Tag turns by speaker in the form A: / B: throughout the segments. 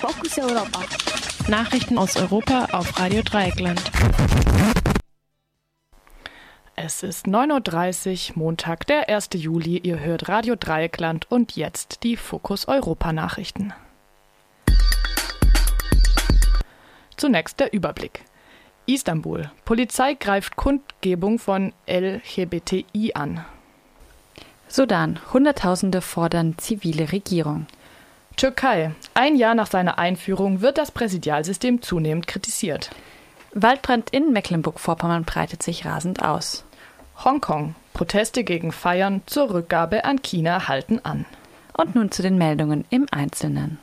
A: Fokus Europa.
B: Nachrichten aus Europa auf Radio Dreieckland. Es ist 9.30 Uhr, Montag, der 1. Juli. Ihr hört Radio Dreieckland und jetzt die Fokus Europa Nachrichten. Zunächst der Überblick. Istanbul. Polizei greift Kundgebung von LGBTI an.
C: Sudan. Hunderttausende fordern zivile Regierung.
B: Türkei. Ein Jahr nach seiner Einführung wird das Präsidialsystem zunehmend kritisiert.
C: Waldbrand in Mecklenburg-Vorpommern breitet sich rasend aus.
B: Hongkong. Proteste gegen Feiern zur Rückgabe an China halten an.
C: Und nun zu den Meldungen im Einzelnen.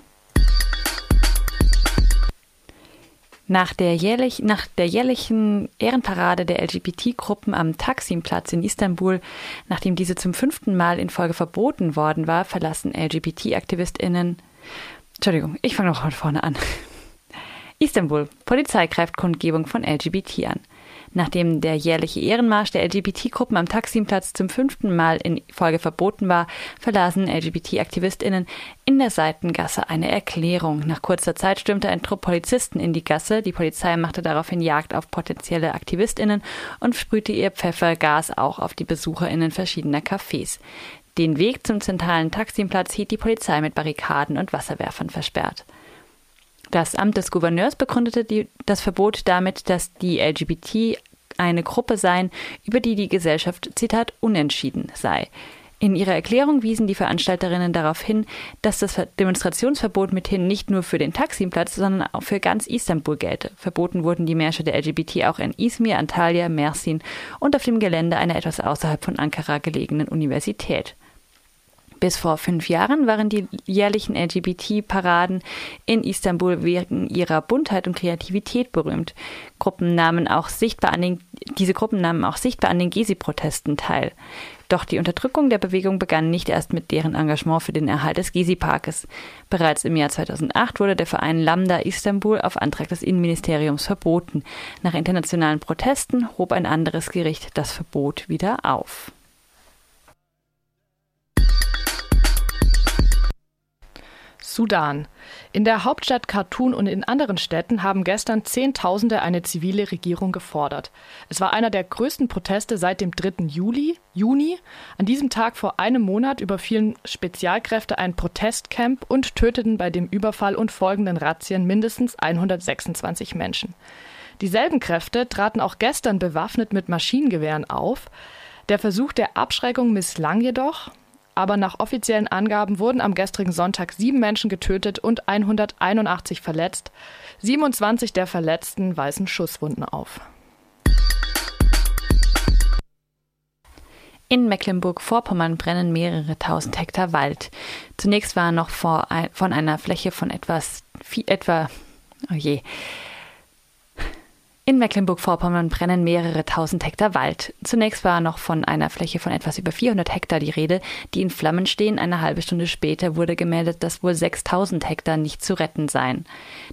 C: Nach der, jährlich, nach der jährlichen Ehrenparade der LGBT-Gruppen am Taksimplatz in Istanbul, nachdem diese zum fünften Mal in Folge verboten worden war, verlassen LGBT-AktivistInnen Entschuldigung, ich fange noch von vorne an. Istanbul. Polizei greift Kundgebung von LGBT an. Nachdem der jährliche Ehrenmarsch der LGBT-Gruppen am Taksimplatz zum fünften Mal in Folge verboten war, verlasen LGBT-AktivistInnen in der Seitengasse eine Erklärung. Nach kurzer Zeit stürmte ein Trupp Polizisten in die Gasse. Die Polizei machte daraufhin Jagd auf potenzielle AktivistInnen und sprühte ihr Pfeffergas auch auf die BesucherInnen verschiedener Cafés. Den Weg zum zentralen Taksimplatz hielt die Polizei mit Barrikaden und Wasserwerfern versperrt. Das Amt des Gouverneurs begründete die, das Verbot damit, dass die LGBT eine Gruppe seien, über die die Gesellschaft, Zitat, unentschieden sei. In ihrer Erklärung wiesen die Veranstalterinnen darauf hin, dass das Demonstrationsverbot mithin nicht nur für den Taksimplatz, sondern auch für ganz Istanbul gelte. Verboten wurden die Märsche der LGBT auch in Izmir, Antalya, Mersin und auf dem Gelände einer etwas außerhalb von Ankara gelegenen Universität. Bis vor fünf Jahren waren die jährlichen LGBT-Paraden in Istanbul wegen ihrer Buntheit und Kreativität berühmt. Gruppen nahmen auch sichtbar an den, diese Gruppen nahmen auch sichtbar an den Gezi-Protesten teil. Doch die Unterdrückung der Bewegung begann nicht erst mit deren Engagement für den Erhalt des Gezi-Parkes. Bereits im Jahr 2008 wurde der Verein Lambda Istanbul auf Antrag des Innenministeriums verboten. Nach internationalen Protesten hob ein anderes Gericht das Verbot wieder auf.
B: Sudan. In der Hauptstadt Khartoum und in anderen Städten haben gestern Zehntausende eine zivile Regierung gefordert. Es war einer der größten Proteste seit dem 3. Juli, Juni. An diesem Tag vor einem Monat überfielen Spezialkräfte ein Protestcamp und töteten bei dem Überfall und folgenden Razzien mindestens 126 Menschen. Dieselben Kräfte traten auch gestern bewaffnet mit Maschinengewehren auf. Der Versuch der Abschreckung misslang jedoch aber nach offiziellen Angaben wurden am gestrigen Sonntag sieben Menschen getötet und 181 verletzt. 27 der Verletzten weisen Schusswunden auf.
C: In Mecklenburg-Vorpommern brennen mehrere tausend Hektar Wald. Zunächst war noch vor, von einer Fläche von etwas, etwa, oh je, in Mecklenburg-Vorpommern brennen mehrere tausend Hektar Wald. Zunächst war noch von einer Fläche von etwas über 400 Hektar die Rede, die in Flammen stehen. Eine halbe Stunde später wurde gemeldet, dass wohl 6000 Hektar nicht zu retten seien.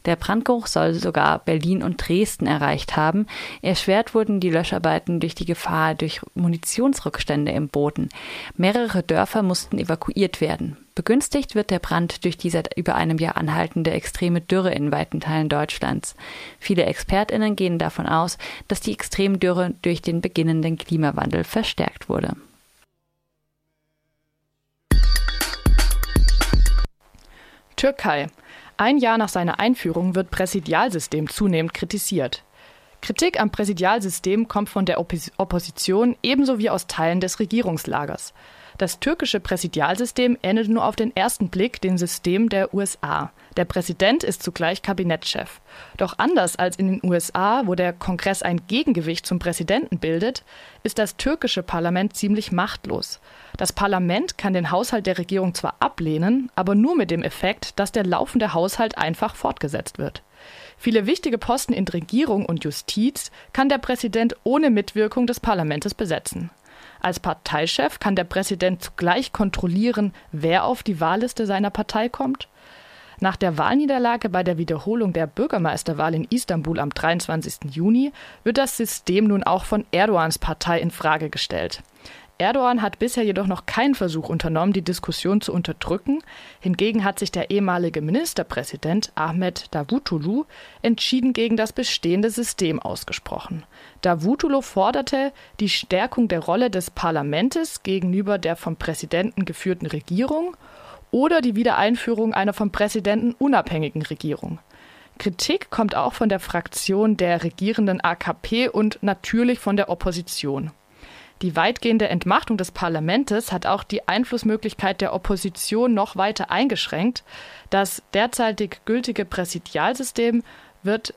C: Der Brandgeruch soll sogar Berlin und Dresden erreicht haben. Erschwert wurden die Löscharbeiten durch die Gefahr durch Munitionsrückstände im Boden. Mehrere Dörfer mussten evakuiert werden. Begünstigt wird der Brand durch die seit über einem Jahr anhaltende extreme Dürre in weiten Teilen Deutschlands. Viele Expertinnen gehen davon aus, dass die Extremdürre durch den beginnenden Klimawandel verstärkt wurde.
B: Türkei. Ein Jahr nach seiner Einführung wird Präsidialsystem zunehmend kritisiert. Kritik am Präsidialsystem kommt von der Oppos Opposition ebenso wie aus Teilen des Regierungslagers. Das türkische Präsidialsystem ähnelt nur auf den ersten Blick dem System der USA. Der Präsident ist zugleich Kabinettschef. Doch anders als in den USA, wo der Kongress ein Gegengewicht zum Präsidenten bildet, ist das türkische Parlament ziemlich machtlos. Das Parlament kann den Haushalt der Regierung zwar ablehnen, aber nur mit dem Effekt, dass der laufende Haushalt einfach fortgesetzt wird. Viele wichtige Posten in Regierung und Justiz kann der Präsident ohne Mitwirkung des Parlaments besetzen. Als Parteichef kann der Präsident zugleich kontrollieren, wer auf die Wahlliste seiner Partei kommt. Nach der Wahlniederlage bei der Wiederholung der Bürgermeisterwahl in Istanbul am 23. Juni wird das System nun auch von Erdogans Partei in Frage gestellt. Erdogan hat bisher jedoch noch keinen Versuch unternommen, die Diskussion zu unterdrücken. Hingegen hat sich der ehemalige Ministerpräsident Ahmed Davutoglu entschieden gegen das bestehende System ausgesprochen. Davutoglu forderte die Stärkung der Rolle des Parlaments gegenüber der vom Präsidenten geführten Regierung oder die Wiedereinführung einer vom Präsidenten unabhängigen Regierung. Kritik kommt auch von der Fraktion der regierenden AKP und natürlich von der Opposition. Die weitgehende Entmachtung des Parlaments hat auch die Einflussmöglichkeit der Opposition noch weiter eingeschränkt. Das derzeitig gültige Präsidialsystem wird,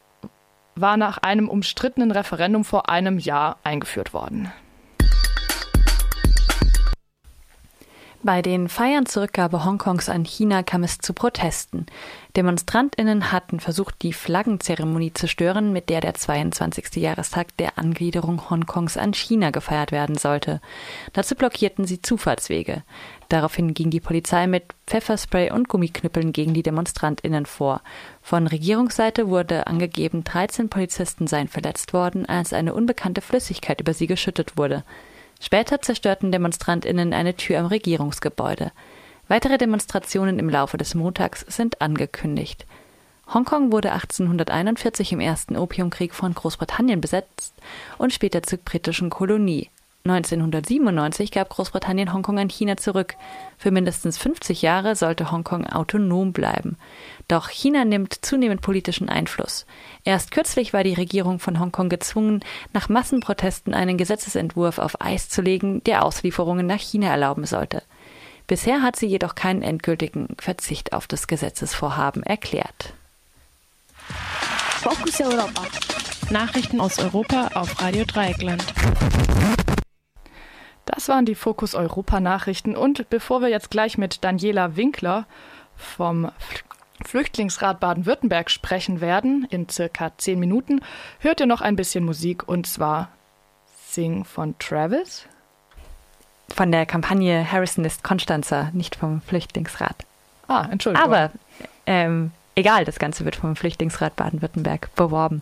B: war nach einem umstrittenen Referendum vor einem Jahr eingeführt worden.
C: Bei den Feiern zur Rückgabe Hongkongs an China kam es zu Protesten. Demonstrantinnen hatten versucht, die Flaggenzeremonie zu stören, mit der der 22. Jahrestag der Angliederung Hongkongs an China gefeiert werden sollte. Dazu blockierten sie Zufahrtswege. Daraufhin ging die Polizei mit Pfefferspray und Gummiknüppeln gegen die Demonstrantinnen vor. Von Regierungsseite wurde angegeben, 13 Polizisten seien verletzt worden, als eine unbekannte Flüssigkeit über sie geschüttet wurde. Später zerstörten Demonstrantinnen eine Tür am Regierungsgebäude. Weitere Demonstrationen im Laufe des Montags sind angekündigt. Hongkong wurde 1841 im ersten Opiumkrieg von Großbritannien besetzt und später zur britischen Kolonie. 1997 gab Großbritannien Hongkong an China zurück. Für mindestens 50 Jahre sollte Hongkong autonom bleiben. Doch China nimmt zunehmend politischen Einfluss. Erst kürzlich war die Regierung von Hongkong gezwungen, nach Massenprotesten einen Gesetzesentwurf auf Eis zu legen, der Auslieferungen nach China erlauben sollte. Bisher hat sie jedoch keinen endgültigen Verzicht auf das Gesetzesvorhaben erklärt.
A: Fokus Europa. Nachrichten aus Europa auf Radio Dreieckland.
B: Das waren die Fokus Europa Nachrichten und bevor wir jetzt gleich mit Daniela Winkler vom Flüchtlingsrat Baden-Württemberg sprechen werden, in circa zehn Minuten, hört ihr noch ein bisschen Musik und zwar Sing von Travis.
C: Von der Kampagne Harrison ist Konstanzer, nicht vom Flüchtlingsrat.
B: Ah, Entschuldigung.
C: Aber ähm, egal, das Ganze wird vom Flüchtlingsrat Baden-Württemberg beworben.